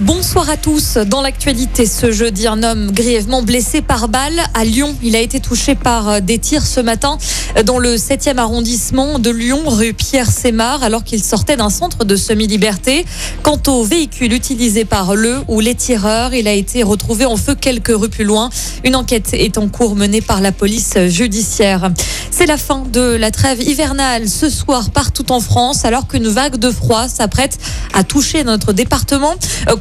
Bonsoir à tous. Dans l'actualité, ce jeudi, un homme grièvement blessé par balle à Lyon. Il a été touché par euh, des tirs ce matin dans le 7e arrondissement de Lyon, rue Pierre Sémar, alors qu'il sortait d'un centre de semi-liberté. Quant au véhicule utilisé par le ou les tireurs, il a été retrouvé en feu quelques rues plus loin. Une enquête est en cours menée par la police judiciaire. C'est la fin de la trêve hivernale ce soir partout en France, alors qu'une vague de froid s'apprête à toucher notre département.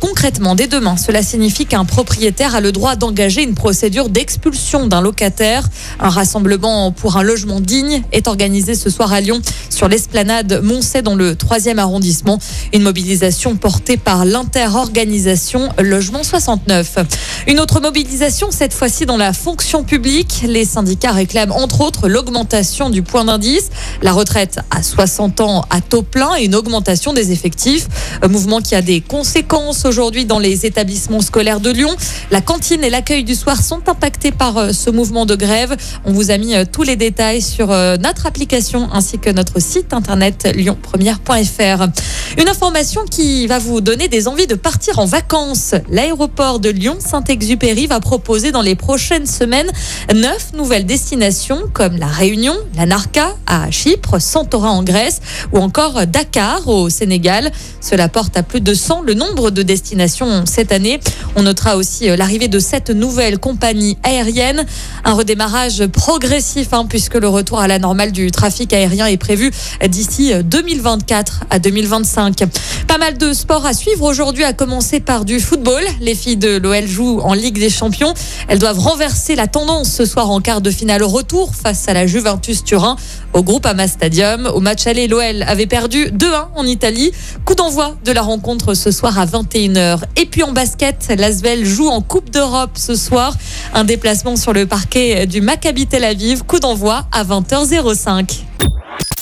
Concrètement, dès demain, cela signifie qu'un propriétaire a le droit d'engager une procédure d'expulsion d'un locataire. Un rassemblement pour un logement digne est organisé ce soir à Lyon sur l'esplanade Moncey dans le 3e arrondissement. Une mobilisation portée par l'interorganisation Logement 69. Une autre mobilisation, cette fois-ci dans la fonction publique. Les syndicats réclament entre autres l'augmentation du point d'indice, la retraite à 60 ans à taux plein et une augmentation des effectifs. Un mouvement qui a des conséquences aujourd'hui dans les établissements scolaires de Lyon. La cantine et l'accueil du soir sont impactés par euh, ce mouvement de grève. On vous a mis euh, tous les détails sur euh, notre application ainsi que notre site internet lyonpremière.fr. Une information qui va vous donner des envies de partir en vacances. L'aéroport de Lyon-Saint-Exupéry va proposer dans les prochaines semaines neuf nouvelles destinations comme la Réunion, la Narca à Chypre, Santorin en Grèce ou encore Dakar au Sénégal. Cela porte à plus de 100 le nombre de destinations cette année. On notera aussi euh, l'arrivée de sept nouvelles compagnies aériennes. Un redémarrage progressif hein, puisque le retour à la normale du trafic aérien est prévu d'ici 2024 à 2025. Pas mal de sports à suivre aujourd'hui, à commencer par du football. Les filles de l'OL jouent en Ligue des Champions. Elles doivent renverser la tendance ce soir en quart de finale retour face à la Juventus Turin au groupe Ama Stadium. Au match aller, l'OL avait perdu 2-1 en Italie. Coup d'envoi de la rencontre ce soir à 21h. Et puis en basket, l'Asvel joue en Coupe d'Europe ce soir. Un déplacement sur le parquet du Maccabi Tel Aviv. Coup d'envoi à 20h05.